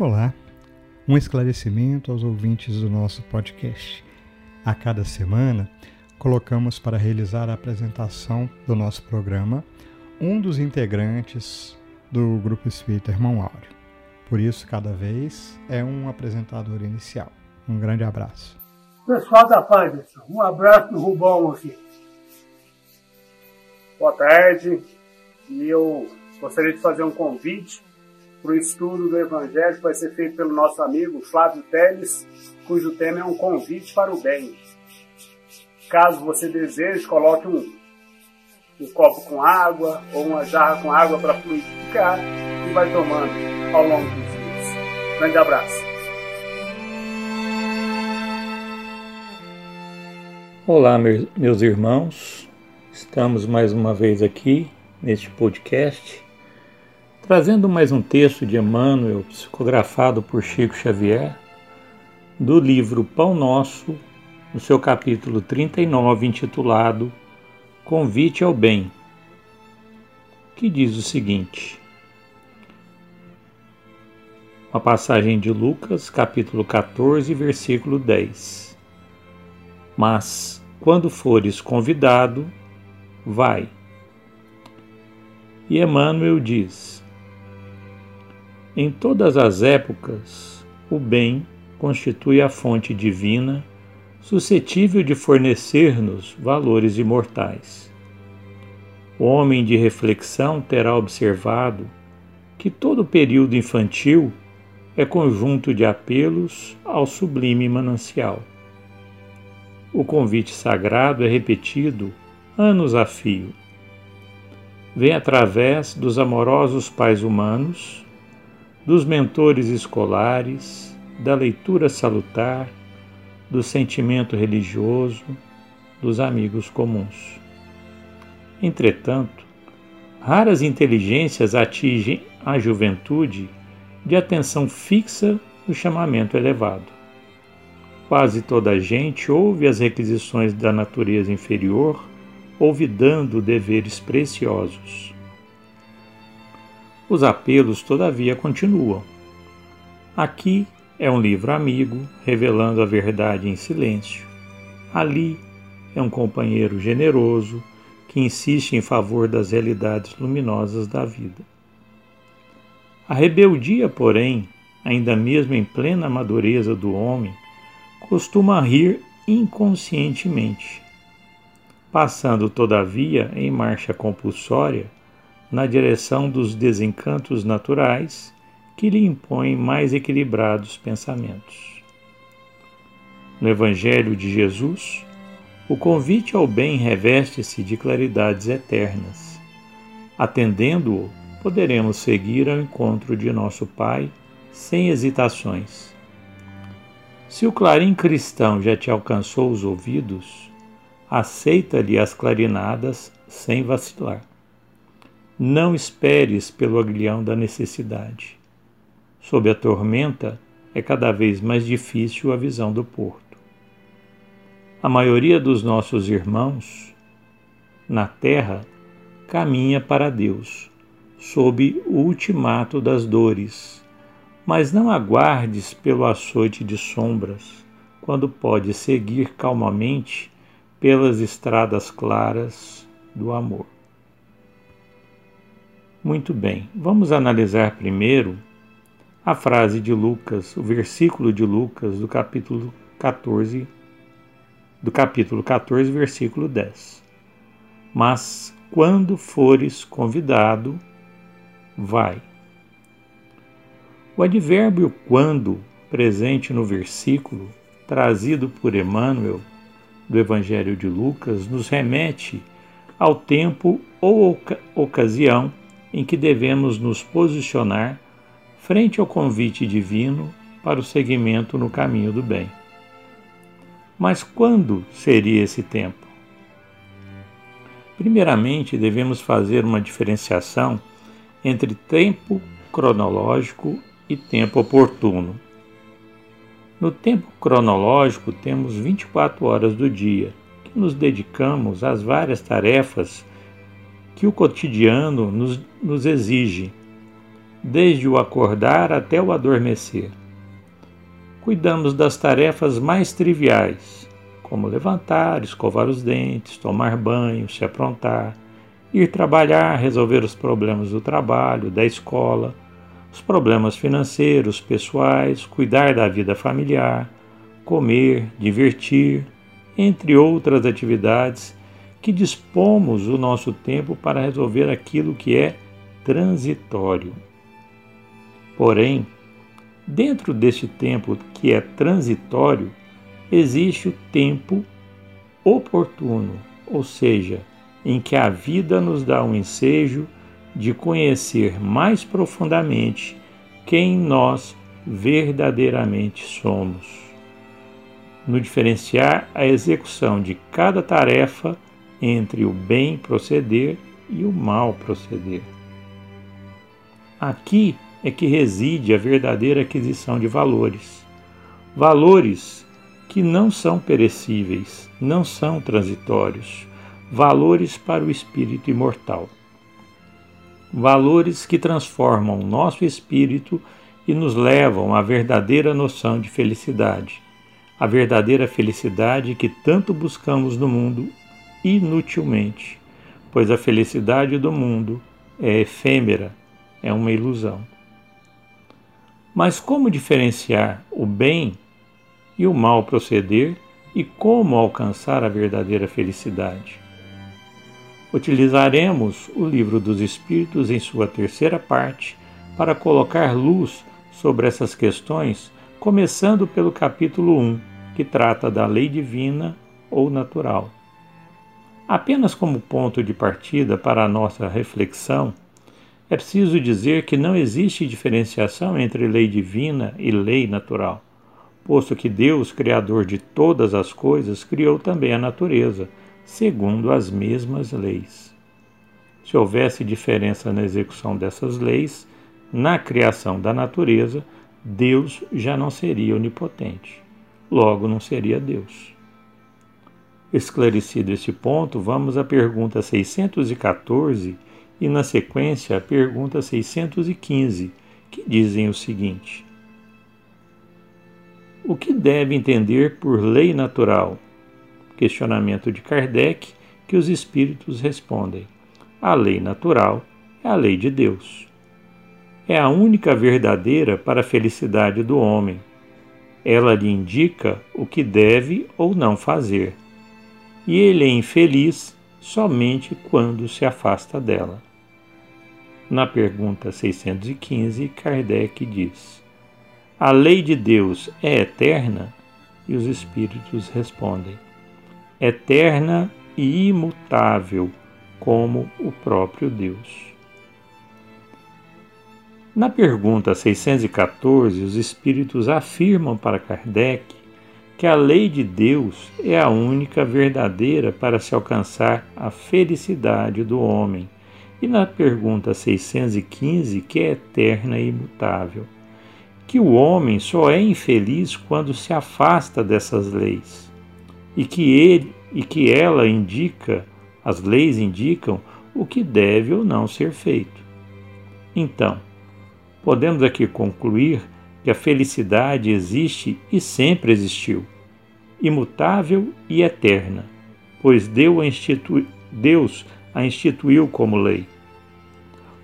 Olá, um esclarecimento aos ouvintes do nosso podcast. A cada semana, colocamos para realizar a apresentação do nosso programa um dos integrantes do Grupo Espírita Irmão Áureo. Por isso, cada vez é um apresentador inicial. Um grande abraço. Pessoal da paz, um abraço do Rubão aqui. Boa tarde. E eu gostaria de fazer um convite para o estudo do Evangelho que vai ser feito pelo nosso amigo Flávio Teles, cujo tema é um convite para o bem. Caso você deseje, coloque um, um copo com água ou uma jarra com água para fluidificar e vai tomando ao longo dos dias. Grande abraço. Olá, meus irmãos. Estamos mais uma vez aqui neste podcast trazendo mais um texto de Emmanuel, psicografado por Chico Xavier, do livro Pão Nosso, no seu capítulo 39, intitulado Convite ao Bem, que diz o seguinte: uma passagem de Lucas, capítulo 14, versículo 10. Mas, quando fores convidado, vai. E Emmanuel diz: em todas as épocas, o bem constitui a fonte divina suscetível de fornecer-nos valores imortais. O homem de reflexão terá observado que todo período infantil é conjunto de apelos ao sublime manancial. O convite sagrado é repetido anos a fio. Vem através dos amorosos pais humanos dos mentores escolares, da leitura salutar, do sentimento religioso, dos amigos comuns. Entretanto, raras inteligências atingem a juventude de atenção fixa no chamamento elevado. Quase toda a gente ouve as requisições da natureza inferior, olvidando deveres preciosos. Os apelos, todavia, continuam. Aqui é um livro amigo, revelando a verdade em silêncio. Ali é um companheiro generoso que insiste em favor das realidades luminosas da vida. A rebeldia, porém, ainda mesmo em plena madureza do homem, costuma rir inconscientemente, passando, todavia, em marcha compulsória na direção dos desencantos naturais que lhe impõem mais equilibrados pensamentos. No Evangelho de Jesus, o convite ao bem reveste-se de claridades eternas. Atendendo-o, poderemos seguir ao encontro de nosso Pai sem hesitações. Se o clarim cristão já te alcançou os ouvidos, aceita-lhe as clarinadas sem vacilar. Não esperes pelo aguilhão da necessidade. Sob a tormenta, é cada vez mais difícil a visão do porto. A maioria dos nossos irmãos na terra caminha para Deus, sob o ultimato das dores, mas não aguardes pelo açoite de sombras, quando pode seguir calmamente pelas estradas claras do amor. Muito bem, vamos analisar primeiro a frase de Lucas, o versículo de Lucas do capítulo 14, do capítulo 14, versículo 10. Mas quando fores convidado, vai. O advérbio quando, presente no versículo, trazido por Emmanuel do Evangelho de Lucas, nos remete ao tempo ou oca ocasião em que devemos nos posicionar frente ao convite divino para o seguimento no caminho do bem. Mas quando seria esse tempo? Primeiramente, devemos fazer uma diferenciação entre tempo cronológico e tempo oportuno. No tempo cronológico, temos 24 horas do dia, que nos dedicamos às várias tarefas que o cotidiano nos, nos exige, desde o acordar até o adormecer. Cuidamos das tarefas mais triviais, como levantar, escovar os dentes, tomar banho, se aprontar, ir trabalhar, resolver os problemas do trabalho, da escola, os problemas financeiros, pessoais, cuidar da vida familiar, comer, divertir, entre outras atividades que dispomos o nosso tempo para resolver aquilo que é transitório. Porém, dentro deste tempo que é transitório, existe o tempo oportuno, ou seja, em que a vida nos dá um ensejo de conhecer mais profundamente quem nós verdadeiramente somos. No diferenciar a execução de cada tarefa entre o bem proceder e o mal proceder. Aqui é que reside a verdadeira aquisição de valores. Valores que não são perecíveis, não são transitórios, valores para o espírito imortal. Valores que transformam nosso espírito e nos levam à verdadeira noção de felicidade, a verdadeira felicidade que tanto buscamos no mundo inutilmente, pois a felicidade do mundo é efêmera, é uma ilusão. Mas como diferenciar o bem e o mal proceder e como alcançar a verdadeira felicidade? Utilizaremos o Livro dos Espíritos em sua terceira parte para colocar luz sobre essas questões, começando pelo capítulo 1, que trata da lei divina ou natural. Apenas como ponto de partida para a nossa reflexão, é preciso dizer que não existe diferenciação entre lei divina e lei natural, posto que Deus, Criador de todas as coisas, criou também a natureza segundo as mesmas leis. Se houvesse diferença na execução dessas leis, na criação da natureza, Deus já não seria onipotente. Logo, não seria Deus. Esclarecido este ponto, vamos à pergunta 614 e, na sequência, à pergunta 615, que dizem o seguinte: O que deve entender por lei natural? questionamento de Kardec que os espíritos respondem: a lei natural é a lei de Deus. É a única verdadeira para a felicidade do homem. Ela lhe indica o que deve ou não fazer. E ele é infeliz somente quando se afasta dela. Na pergunta 615, Kardec diz: A lei de Deus é eterna? E os espíritos respondem: eterna e imutável, como o próprio Deus. Na pergunta 614, os Espíritos afirmam para Kardec que a lei de Deus é a única verdadeira para se alcançar a felicidade do homem, e na pergunta 615, que é eterna e imutável, que o homem só é infeliz quando se afasta dessas leis e que ele e que ela indica, as leis indicam o que deve ou não ser feito. Então, podemos aqui concluir que a felicidade existe e sempre existiu, imutável e eterna, pois Deus a instituiu como lei.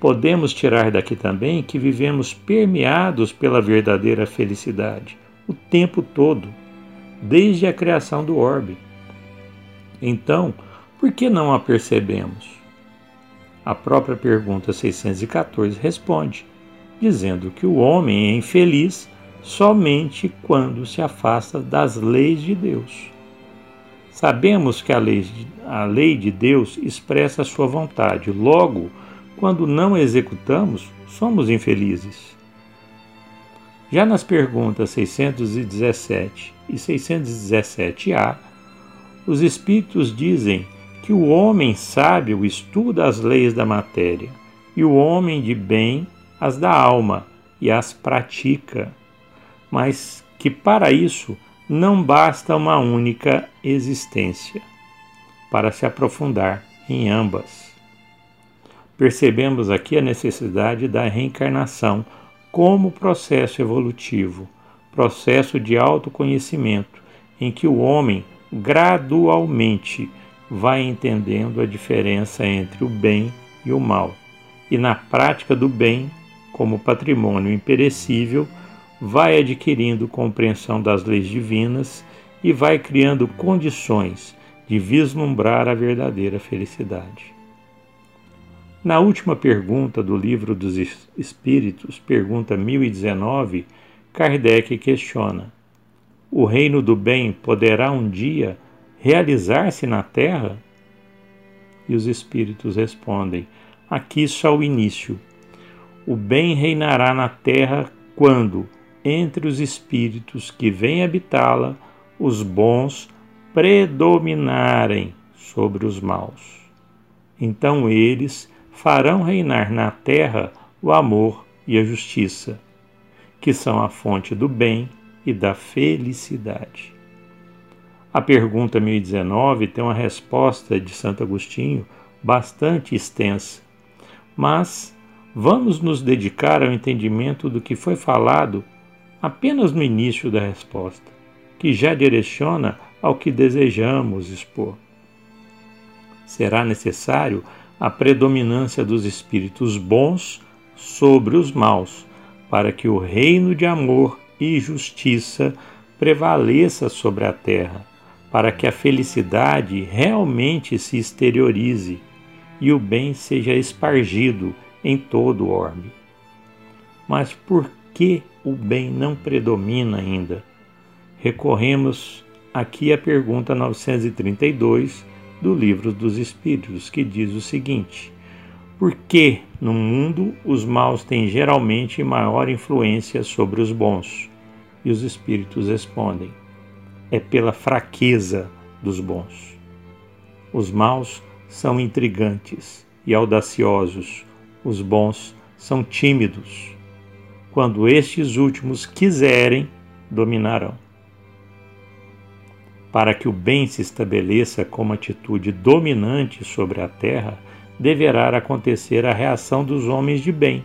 Podemos tirar daqui também que vivemos permeados pela verdadeira felicidade o tempo todo desde a criação do orbe. Então, por que não a percebemos? A própria pergunta 614 responde, dizendo que o homem é infeliz somente quando se afasta das leis de Deus. Sabemos que a lei, a lei de Deus expressa a sua vontade, logo, quando não executamos, somos infelizes. Já nas perguntas 617 e 617a, os Espíritos dizem que o homem sábio estuda as leis da matéria e o homem de bem as da alma e as pratica, mas que para isso não basta uma única existência para se aprofundar em ambas. percebemos aqui a necessidade da reencarnação como processo evolutivo, processo de autoconhecimento, em que o homem gradualmente vai entendendo a diferença entre o bem e o mal, e na prática do bem, como patrimônio imperecível, vai adquirindo compreensão das leis divinas e vai criando condições de vislumbrar a verdadeira felicidade. Na última pergunta do Livro dos Espíritos, pergunta 1019, Kardec questiona: O reino do bem poderá um dia realizar-se na terra? E os Espíritos respondem: Aqui só o início. O bem reinará na terra quando, entre os espíritos que vêm habitá-la, os bons predominarem sobre os maus. Então eles farão reinar na terra o amor e a justiça, que são a fonte do bem e da felicidade. A pergunta 1019 tem uma resposta de Santo Agostinho bastante extensa, mas vamos nos dedicar ao entendimento do que foi falado apenas no início da resposta, que já direciona ao que desejamos expor. Será necessário a predominância dos espíritos bons sobre os maus, para que o reino de amor e justiça prevaleça sobre a terra, para que a felicidade realmente se exteriorize e o bem seja espargido em todo o orbe. Mas por que o bem não predomina ainda? Recorremos aqui à pergunta 932 do Livro dos Espíritos, que diz o seguinte: Por que no mundo os maus têm geralmente maior influência sobre os bons? E os Espíritos respondem: É pela fraqueza dos bons. Os maus são intrigantes e audaciosos, os bons são tímidos. Quando estes últimos quiserem, dominarão. Para que o bem se estabeleça como atitude dominante sobre a terra, deverá acontecer a reação dos homens de bem.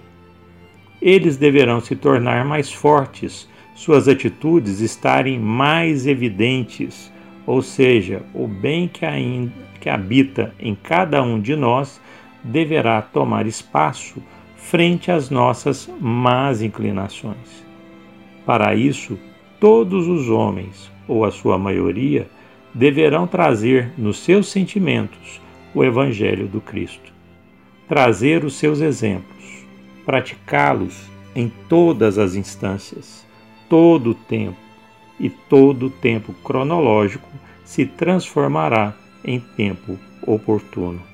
Eles deverão se tornar mais fortes, suas atitudes estarem mais evidentes, ou seja, o bem que, ainda, que habita em cada um de nós deverá tomar espaço frente às nossas más inclinações. Para isso, todos os homens, ou a sua maioria, deverão trazer nos seus sentimentos o Evangelho do Cristo. Trazer os seus exemplos, praticá-los em todas as instâncias, todo o tempo, e todo o tempo cronológico se transformará em tempo oportuno.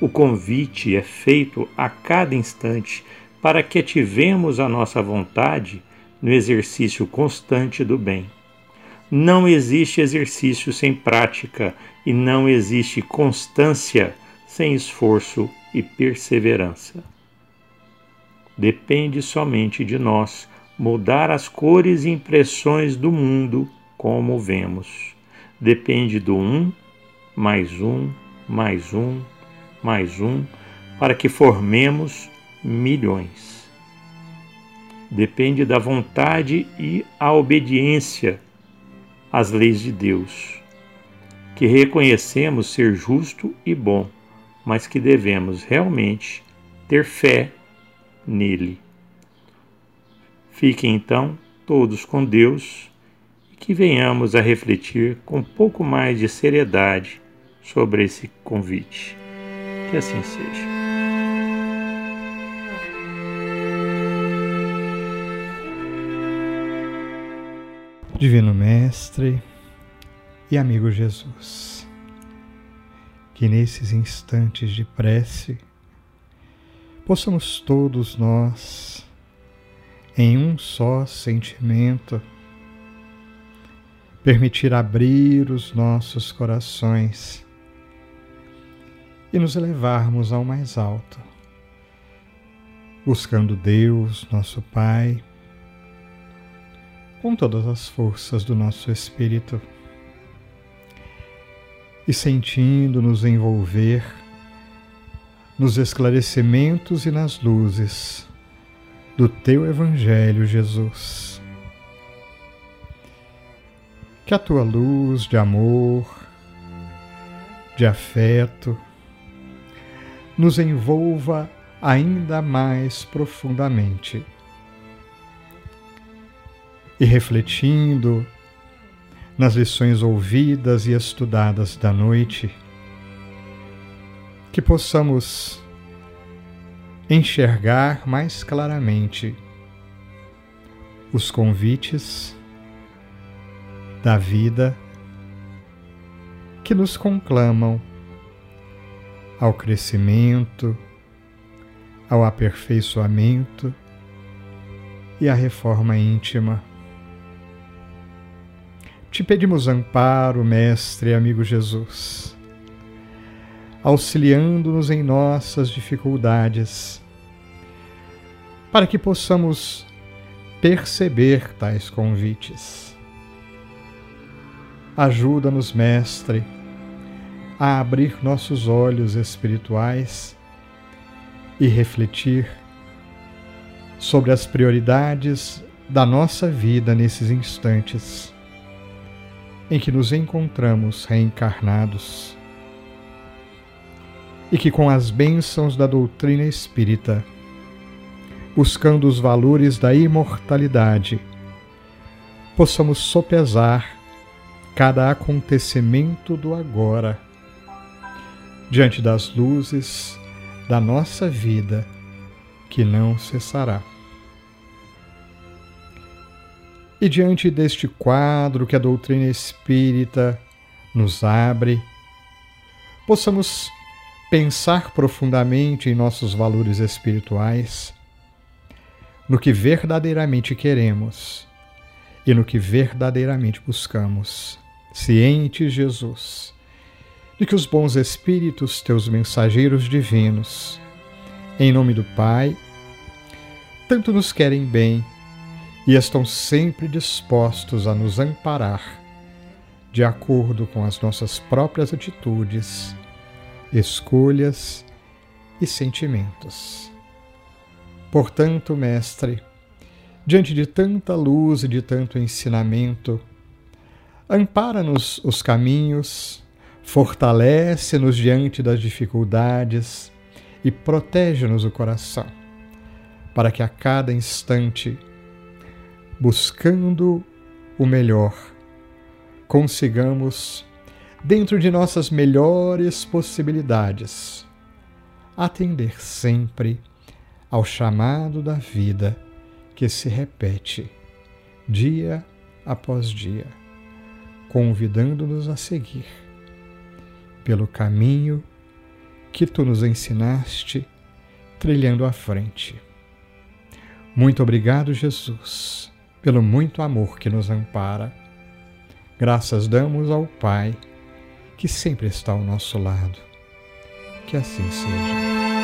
O convite é feito a cada instante para que ativemos a nossa vontade no exercício constante do bem não existe exercício sem prática e não existe constância sem esforço e perseverança. Depende somente de nós mudar as cores e impressões do mundo como vemos. Depende do um, mais um, mais um, mais um, para que formemos milhões. Depende da vontade e a obediência as leis de Deus, que reconhecemos ser justo e bom, mas que devemos realmente ter fé nele. Fiquem então todos com Deus e que venhamos a refletir com um pouco mais de seriedade sobre esse convite. Que assim seja. Divino Mestre e amigo Jesus, que nesses instantes de prece possamos todos nós, em um só sentimento, permitir abrir os nossos corações e nos elevarmos ao mais alto, buscando Deus, nosso Pai com todas as forças do nosso espírito e sentindo-nos envolver nos esclarecimentos e nas luzes do teu Evangelho, Jesus. Que a tua luz de amor, de afeto, nos envolva ainda mais profundamente. E refletindo nas lições ouvidas e estudadas da noite, que possamos enxergar mais claramente os convites da vida que nos conclamam ao crescimento, ao aperfeiçoamento e à reforma íntima. Te pedimos amparo, Mestre e amigo Jesus auxiliando-nos em nossas dificuldades, para que possamos perceber tais convites. Ajuda-nos, Mestre, a abrir nossos olhos espirituais e refletir sobre as prioridades da nossa vida nesses instantes em que nos encontramos reencarnados e que com as bênçãos da doutrina espírita, buscando os valores da imortalidade, possamos sopesar cada acontecimento do agora, diante das luzes da nossa vida que não cessará. E diante deste quadro que a doutrina espírita nos abre, possamos pensar profundamente em nossos valores espirituais, no que verdadeiramente queremos e no que verdadeiramente buscamos, ciente, Jesus, de que os bons espíritos, teus mensageiros divinos, em nome do Pai, tanto nos querem bem e estão sempre dispostos a nos amparar, de acordo com as nossas próprias atitudes escolhas e sentimentos. Portanto, Mestre, diante de tanta luz e de tanto ensinamento, ampara-nos os caminhos, fortalece-nos diante das dificuldades e protege-nos o coração, para que a cada instante, buscando o melhor, consigamos dentro de nossas melhores possibilidades, atender sempre ao chamado da vida que se repete dia após dia, convidando-nos a seguir pelo caminho que tu nos ensinaste, trilhando à frente. Muito obrigado, Jesus, pelo muito amor que nos ampara. Graças damos ao Pai que sempre está ao nosso lado. Que assim seja.